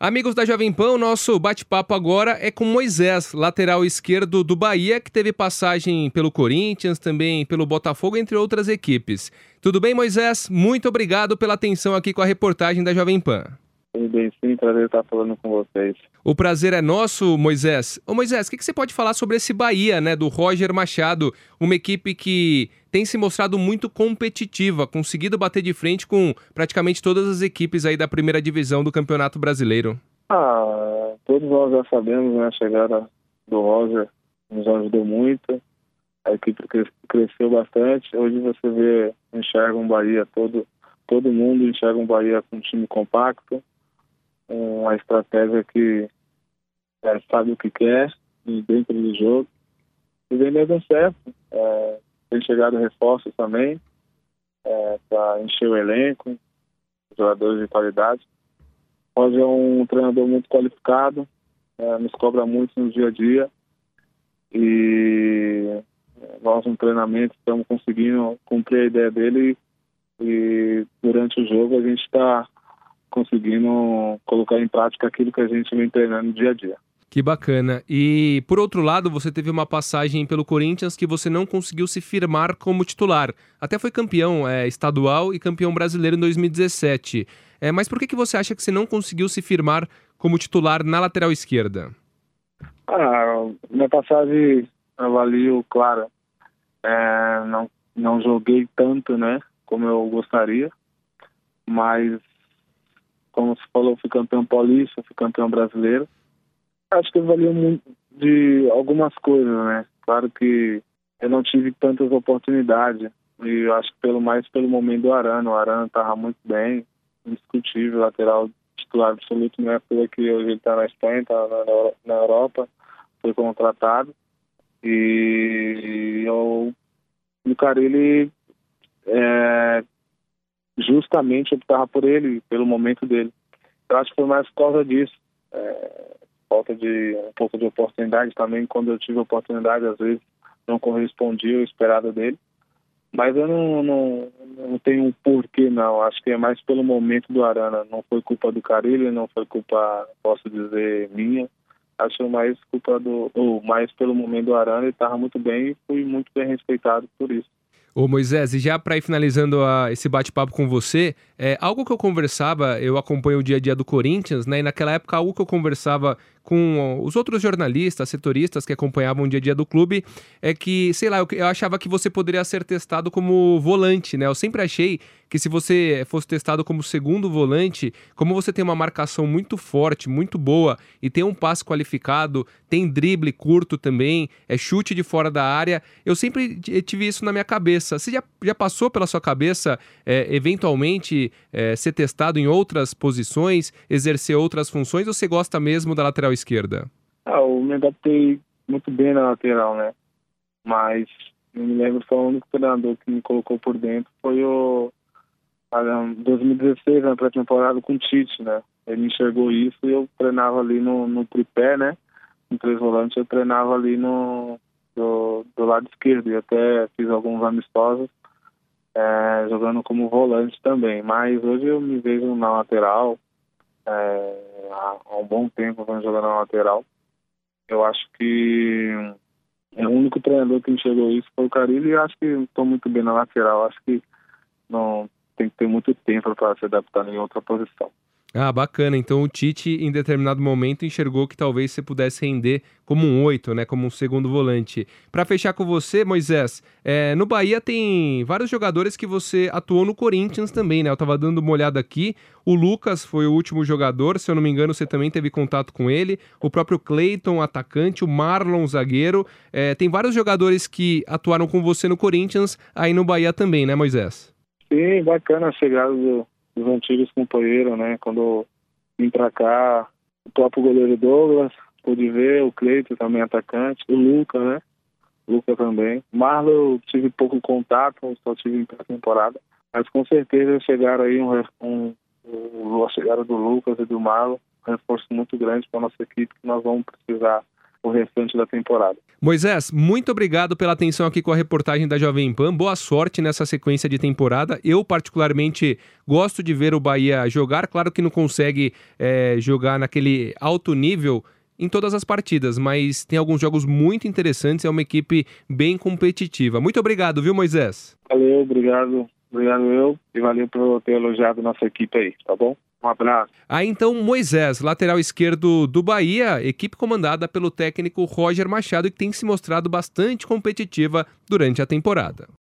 Amigos da Jovem Pan, o nosso bate-papo agora é com Moisés, lateral esquerdo do Bahia, que teve passagem pelo Corinthians, também pelo Botafogo, entre outras equipes. Tudo bem, Moisés? Muito obrigado pela atenção aqui com a reportagem da Jovem Pan. Sim, prazer estar falando com vocês. O prazer é nosso, Moisés. Ô Moisés, o que, que você pode falar sobre esse Bahia, né, do Roger Machado, uma equipe que tem se mostrado muito competitiva, conseguido bater de frente com praticamente todas as equipes aí da primeira divisão do Campeonato Brasileiro? Ah, todos nós já sabemos, né, a chegada do Roger nos ajudou muito, a equipe cresceu bastante, hoje você vê, enxerga um Bahia todo, todo mundo enxerga um Bahia com um time compacto, uma estratégia que é, sabe o que quer dentro do jogo. E vem dando certo. É, tem chegado reforços também é, para encher o elenco, jogadores de qualidade. Hoje é um treinador muito qualificado, é, nos cobra muito no dia a dia. E nós no treinamento estamos conseguindo cumprir a ideia dele e durante o jogo a gente está conseguindo colocar em prática aquilo que a gente vem treinando no dia a dia. Que bacana. E por outro lado, você teve uma passagem pelo Corinthians que você não conseguiu se firmar como titular. Até foi campeão é, estadual e campeão brasileiro em 2017. É, mas por que, que você acha que você não conseguiu se firmar como titular na lateral esquerda? Ah, minha passagem avalio, claro, é, não, não joguei tanto, né, como eu gostaria, mas como você falou, fui campeão paulista, fui campeão brasileiro. Acho que valeu muito de algumas coisas, né? Claro que eu não tive tantas oportunidades. E eu acho que pelo mais pelo momento do Arana. O Arana estava muito bem, indiscutível, lateral titular absoluto, não é porque que hoje ele está na Espanha, está na, na Europa, foi contratado. E eu, o Carilli é, justamente optava por ele, pelo momento dele. Eu acho que foi mais por causa disso. É, falta de um pouco de oportunidade também. Quando eu tive oportunidade, às vezes não correspondia ao esperado dele. Mas eu não, não, não tenho um porquê, não. Acho que é mais pelo momento do Arana. Não foi culpa do Carilho, não foi culpa, posso dizer, minha. Acho mais culpa do. ou mais pelo momento do Arana. Ele estava muito bem e fui muito bem respeitado por isso. Ô Moisés, e já para ir finalizando a, esse bate-papo com você, é, algo que eu conversava, eu acompanho o dia a dia do Corinthians, né? E naquela época, algo que eu conversava com os outros jornalistas, setoristas que acompanhavam o dia a dia do clube, é que, sei lá, eu, eu achava que você poderia ser testado como volante, né? Eu sempre achei que se você fosse testado como segundo volante, como você tem uma marcação muito forte, muito boa e tem um passe qualificado, tem drible curto também, é chute de fora da área, eu sempre tive isso na minha cabeça. Você já, já passou pela sua cabeça, é, eventualmente, é, ser testado em outras posições, exercer outras funções, ou você gosta mesmo da lateral esquerda? Ah, eu me adaptei muito bem na lateral, né? Mas eu me lembro só o único treinador que me colocou por dentro foi o 2016, na pré-temporada com o Tite, né? Ele enxergou isso e eu treinava ali no, no tripé, né? No três volantes eu treinava ali no do, do lado esquerdo e até fiz alguns amistosos é, jogando como volante também. Mas hoje eu me vejo na lateral, é, há um bom tempo vamos jogar na lateral. Eu acho que é o único treinador que enxergou isso foi o Carilho e acho que estou muito bem na lateral. Acho que não tem que ter muito tempo para se adaptar em outra posição. Ah, bacana. Então o Tite, em determinado momento, enxergou que talvez você pudesse render como um oito, né? Como um segundo volante. Para fechar com você, Moisés, é, no Bahia tem vários jogadores que você atuou no Corinthians também, né? Eu tava dando uma olhada aqui. O Lucas foi o último jogador, se eu não me engano, você também teve contato com ele. O próprio Cleiton, atacante, o Marlon, zagueiro. É, tem vários jogadores que atuaram com você no Corinthians, aí no Bahia também, né, Moisés? Sim, bacana a chegada do os antigos companheiros, né? Quando vim pra cá, o próprio goleiro Douglas, pude ver, o Cleito também atacante, o Luca, né? Luca também. Marlon tive pouco contato, só tive em pré-temporada. Mas com certeza chegaram aí um, um, um, a chegada do Lucas e do Marlon, um reforço muito grande para nossa equipe que nós vamos precisar o restante da temporada. Moisés, muito obrigado pela atenção aqui com a reportagem da Jovem Pan. Boa sorte nessa sequência de temporada. Eu, particularmente, gosto de ver o Bahia jogar. Claro que não consegue é, jogar naquele alto nível em todas as partidas, mas tem alguns jogos muito interessantes. É uma equipe bem competitiva. Muito obrigado, viu, Moisés? Valeu, obrigado. Obrigado eu e valeu por ter elogiado nossa equipe aí, tá bom? Um abraço. Aí então Moisés, lateral esquerdo do Bahia, equipe comandada pelo técnico Roger Machado, que tem se mostrado bastante competitiva durante a temporada.